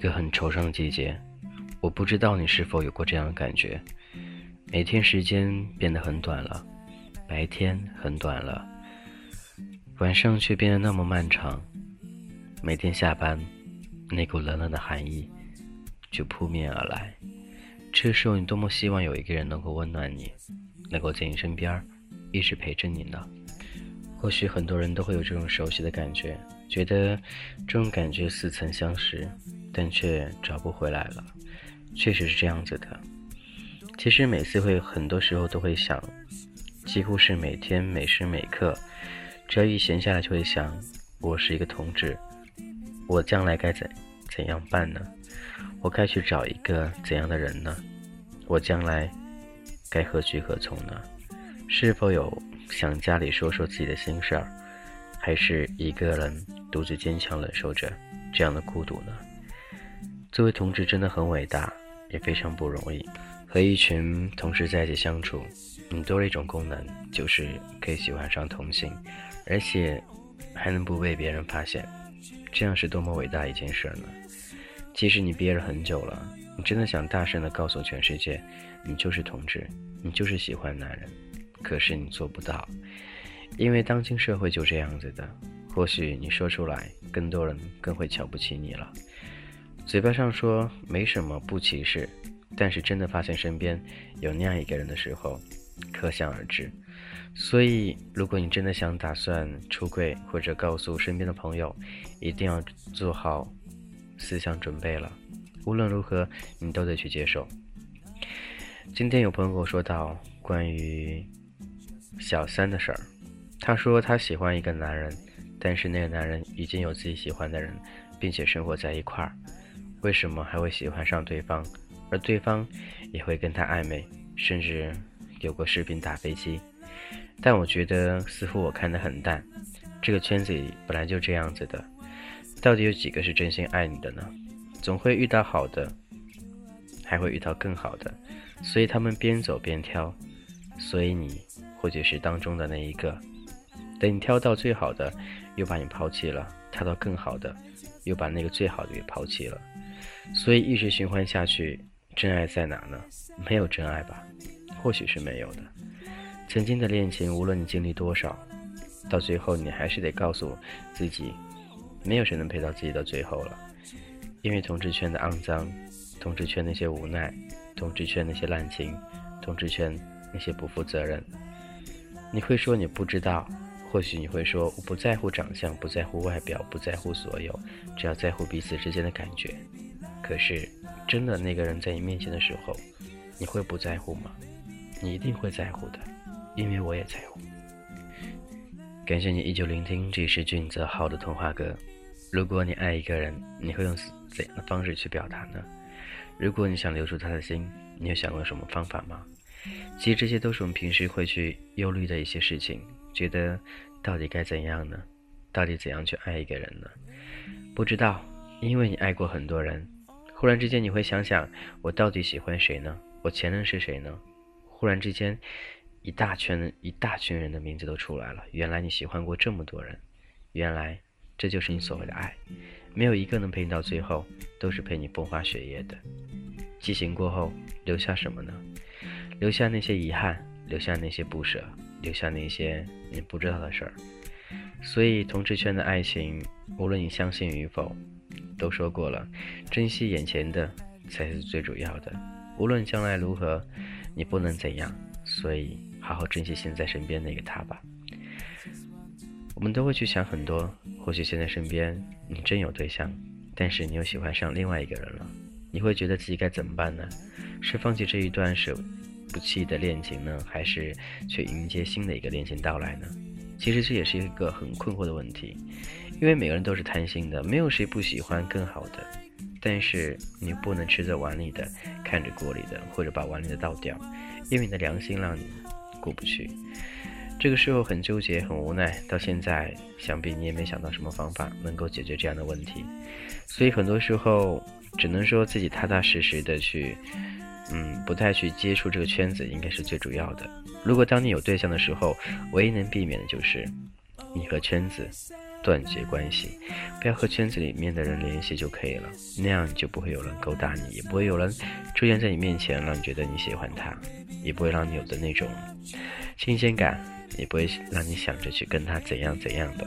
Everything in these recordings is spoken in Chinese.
一个很惆怅的季节，我不知道你是否有过这样的感觉：每天时间变得很短了，白天很短了，晚上却变得那么漫长。每天下班，那股冷冷的寒意就扑面而来。这时候，你多么希望有一个人能够温暖你，能够在你身边一直陪着你呢？或许很多人都会有这种熟悉的感觉。觉得这种感觉似曾相识，但却找不回来了。确实是这样子的。其实每次会，很多时候都会想，几乎是每天每时每刻，只要一闲下来就会想：我是一个同志，我将来该怎怎样办呢？我该去找一个怎样的人呢？我将来该何去何从呢？是否有向家里说说自己的心事儿？还是一个人独自坚强忍受着这样的孤独呢？作为同志真的很伟大，也非常不容易。和一群同事在一起相处，你多了一种功能，就是可以喜欢上同性，而且还能不被别人发现，这样是多么伟大一件事呢？其实你憋了很久了，你真的想大声的告诉全世界，你就是同志，你就是喜欢男人，可是你做不到。因为当今社会就这样子的，或许你说出来，更多人更会瞧不起你了。嘴巴上说没什么不歧视，但是真的发现身边有那样一个人的时候，可想而知。所以，如果你真的想打算出柜，或者告诉身边的朋友，一定要做好思想准备了。无论如何，你都得去接受。今天有朋友跟我说到关于小三的事儿。他说他喜欢一个男人，但是那个男人已经有自己喜欢的人，并且生活在一块儿，为什么还会喜欢上对方？而对方也会跟他暧昧，甚至有过视频打飞机。但我觉得似乎我看得很淡，这个圈子里本来就这样子的，到底有几个是真心爱你的呢？总会遇到好的，还会遇到更好的，所以他们边走边挑，所以你或许是当中的那一个。等你挑到最好的，又把你抛弃了；他到更好的，又把那个最好的给抛弃了。所以一直循环下去，真爱在哪呢？没有真爱吧？或许是没有的。曾经的恋情，无论你经历多少，到最后你还是得告诉自己，没有谁能陪到自己到最后了。因为同志圈的肮脏，同志圈那些无奈，同志圈那些滥情，同志圈那些不负责任，你会说你不知道。或许你会说，我不在乎长相，不在乎外表，不在乎所有，只要在乎彼此之间的感觉。可是，真的那个人在你面前的时候，你会不在乎吗？你一定会在乎的，因为我也在乎。感谢你依旧聆听，这是俊泽浩的童话歌。如果你爱一个人，你会用怎样的方式去表达呢？如果你想留住他的心，你有想过什么方法吗？其实这些都是我们平时会去忧虑的一些事情。觉得到底该怎样呢？到底怎样去爱一个人呢？不知道，因为你爱过很多人，忽然之间你会想想，我到底喜欢谁呢？我前任是谁呢？忽然之间，一大圈一大群人的名字都出来了。原来你喜欢过这么多人，原来这就是你所谓的爱。没有一个能陪你到最后，都是陪你风花雪月的。激情过后，留下什么呢？留下那些遗憾，留下那些不舍。留下那些你不知道的事儿，所以同志圈的爱情，无论你相信与否，都说过了，珍惜眼前的才是最主要的。无论将来如何，你不能怎样，所以好好珍惜现在身边那个他吧。我们都会去想很多，或许现在身边你真有对象，但是你又喜欢上另外一个人了，你会觉得自己该怎么办呢？是放弃这一段是？不弃的恋情呢，还是去迎接新的一个恋情到来呢？其实这也是一个很困惑的问题，因为每个人都是贪心的，没有谁不喜欢更好的。但是你不能吃着碗里的，看着锅里的，或者把碗里的倒掉，因为你的良心让你过不去。这个时候很纠结，很无奈。到现在，想必你也没想到什么方法能够解决这样的问题，所以很多时候只能说自己踏踏实实的去。嗯，不太去接触这个圈子，应该是最主要的。如果当你有对象的时候，唯一能避免的就是你和圈子断绝关系，不要和圈子里面的人联系就可以了。那样就不会有人勾搭你，也不会有人出现在你面前让你觉得你喜欢他，也不会让你有的那种新鲜感，也不会让你想着去跟他怎样怎样的。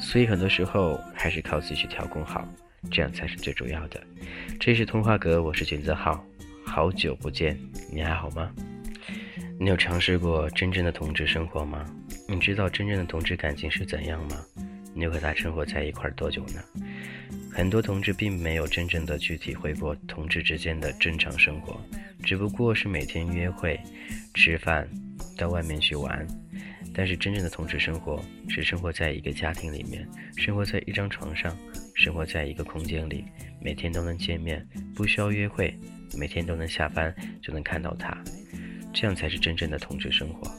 所以很多时候还是靠自己去调控好，这样才是最主要的。这是通话格，我是君子浩，好久不见，你还好吗？你有尝试过真正的同志生活吗？你知道真正的同志感情是怎样吗？你和他生活在一块儿多久呢？很多同志并没有真正的去体会过同志之间的正常生活，只不过是每天约会、吃饭、到外面去玩。但是真正的同志生活是生活在一个家庭里面，生活在一张床上，生活在一个空间里，每天都能见面，不需要约会，每天都能下班就能看到他。这样才是真正的同志生活，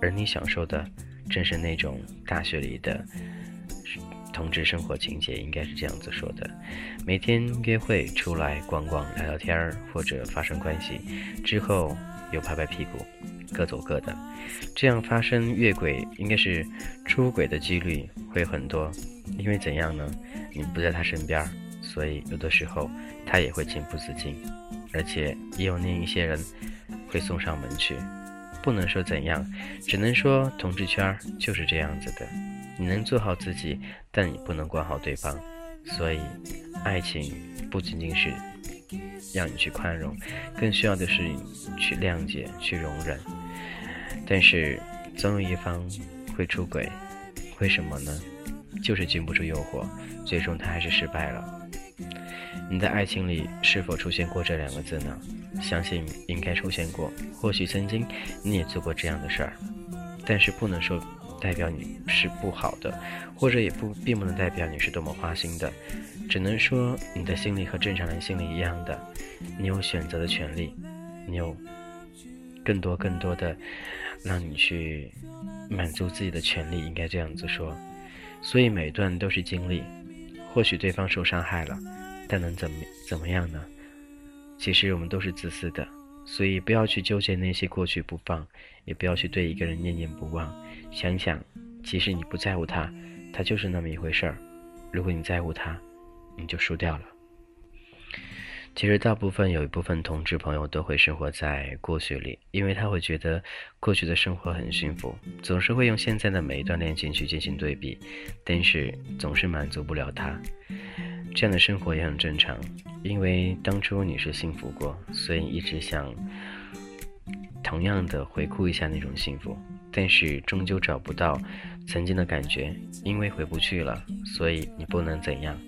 而你享受的正是那种大学里的同志生活情节，应该是这样子说的：每天约会出来逛逛、聊聊天儿，或者发生关系，之后又拍拍屁股，各走各的。这样发生越轨，应该是出轨的几率会很多，因为怎样呢？你不在他身边，所以有的时候他也会情不自禁，而且也有另一些人。会送上门去，不能说怎样，只能说同志圈就是这样子的。你能做好自己，但你不能管好对方。所以，爱情不仅仅是让你去宽容，更需要的是去谅解、去容忍。但是，总有一方会出轨，为什么呢？就是经不住诱惑，最终他还是失败了。你的爱情里是否出现过这两个字呢？相信应该出现过。或许曾经你也做过这样的事儿，但是不能说代表你是不好的，或者也不并不能代表你是多么花心的。只能说你的心里和正常人心里一样的，你有选择的权利，你有更多更多的让你去满足自己的权利，应该这样子说。所以每段都是经历，或许对方受伤害了。但能怎么怎么样呢？其实我们都是自私的，所以不要去纠结那些过去不放，也不要去对一个人念念不忘。想想，其实你不在乎他，他就是那么一回事儿；如果你在乎他，你就输掉了。其实大部分有一部分同志朋友都会生活在过去里，因为他会觉得过去的生活很幸福，总是会用现在的每一段恋情去进行对比，但是总是满足不了他。这样的生活也很正常，因为当初你是幸福过，所以一直想同样的回顾一下那种幸福，但是终究找不到曾经的感觉，因为回不去了，所以你不能怎样。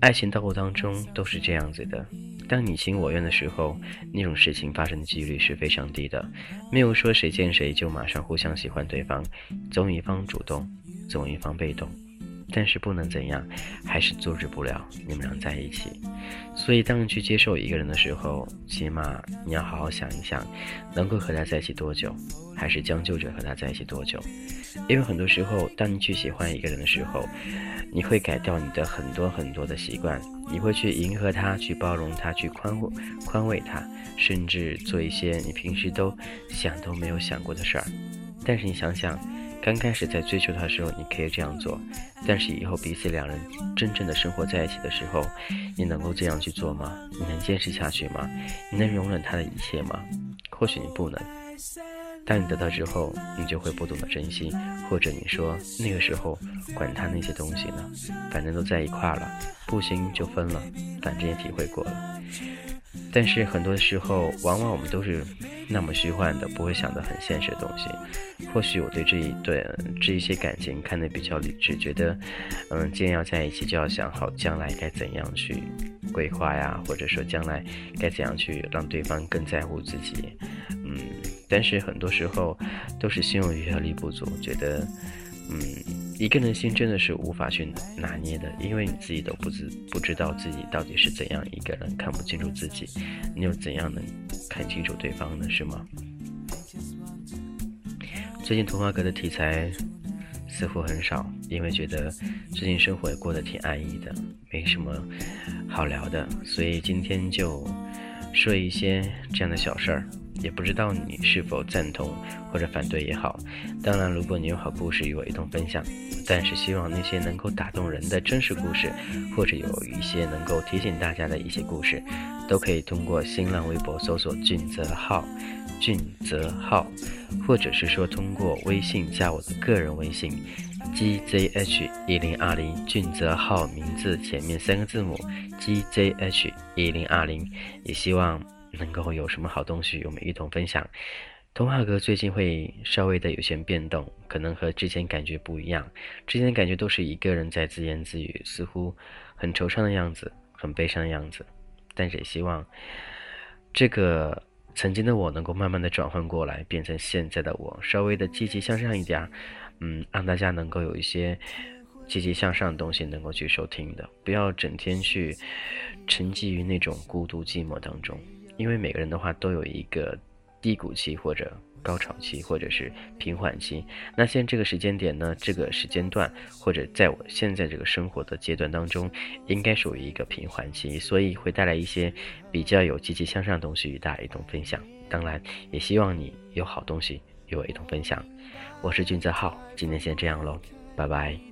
爱情道路当中都是这样子的，当你情我愿的时候，那种事情发生的几率是非常低的，没有说谁见谁就马上互相喜欢对方，总有一方主动，总有一方被动。但是不能怎样，还是阻止不了你们俩在一起。所以，当你去接受一个人的时候，起码你要好好想一想，能够和他在一起多久，还是将就着和他在一起多久。因为很多时候，当你去喜欢一个人的时候，你会改掉你的很多很多的习惯，你会去迎合他，去包容他，去宽宽慰他，甚至做一些你平时都想都没有想过的事儿。但是你想想。刚开始在追求他的时候，你可以这样做，但是以后彼此两人真正的生活在一起的时候，你能够这样去做吗？你能坚持下去吗？你能容忍他的一切吗？或许你不能。当你得到之后，你就会不懂得珍惜，或者你说那个时候管他那些东西呢？反正都在一块了，不行就分了，反正也体会过了。但是很多时候，往往我们都是那么虚幻的，不会想到很现实的东西。或许我对这一对这一些感情看得比较理智，觉得，嗯，既然要在一起，就要想好将来该怎样去规划呀，或者说将来该怎样去让对方更在乎自己。嗯，但是很多时候都是心有余而力不足，觉得，嗯。一个人的心真的是无法去拿捏的，因为你自己都不知不知道自己到底是怎样一个人，看不清楚自己，你又怎样能看清楚对方呢？是吗？最近童话阁的题材似乎很少，因为觉得最近生活也过得挺安逸的，没什么好聊的，所以今天就说一些这样的小事儿。也不知道你是否赞同或者反对也好。当然，如果你有好故事与我一同分享，但是希望那些能够打动人的真实故事，或者有一些能够提醒大家的一些故事，都可以通过新浪微博搜索“俊泽浩”，俊泽浩，或者是说通过微信加我的个人微信。gzh 一零二零俊泽浩名字前面三个字母 gzh 一零二零，也希望能够有什么好东西，我们一同分享。童话阁最近会稍微的有些变动，可能和之前感觉不一样。之前感觉都是一个人在自言自语，似乎很惆怅的样子，很悲伤的样子。但是也希望这个曾经的我能够慢慢的转换过来，变成现在的我，稍微的积极向上一点。嗯，让大家能够有一些积极向上的东西能够去收听的，不要整天去沉寂于那种孤独寂寞当中。因为每个人的话都有一个低谷期或者高潮期或者是平缓期。那现在这个时间点呢，这个时间段或者在我现在这个生活的阶段当中，应该属于一个平缓期，所以会带来一些比较有积极向上的东西与大家一同分享。当然，也希望你有好东西与我一同分享。我是君泽浩，今天先这样喽，拜拜。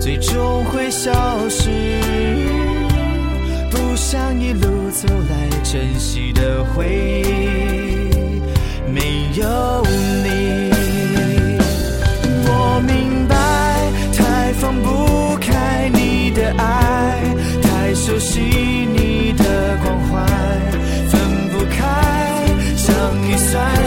最终会消失，不想一路走来珍惜的回忆，没有你，我明白，太放不开你的爱，太熟悉你的关怀，分不开，想你算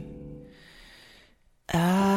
Ah.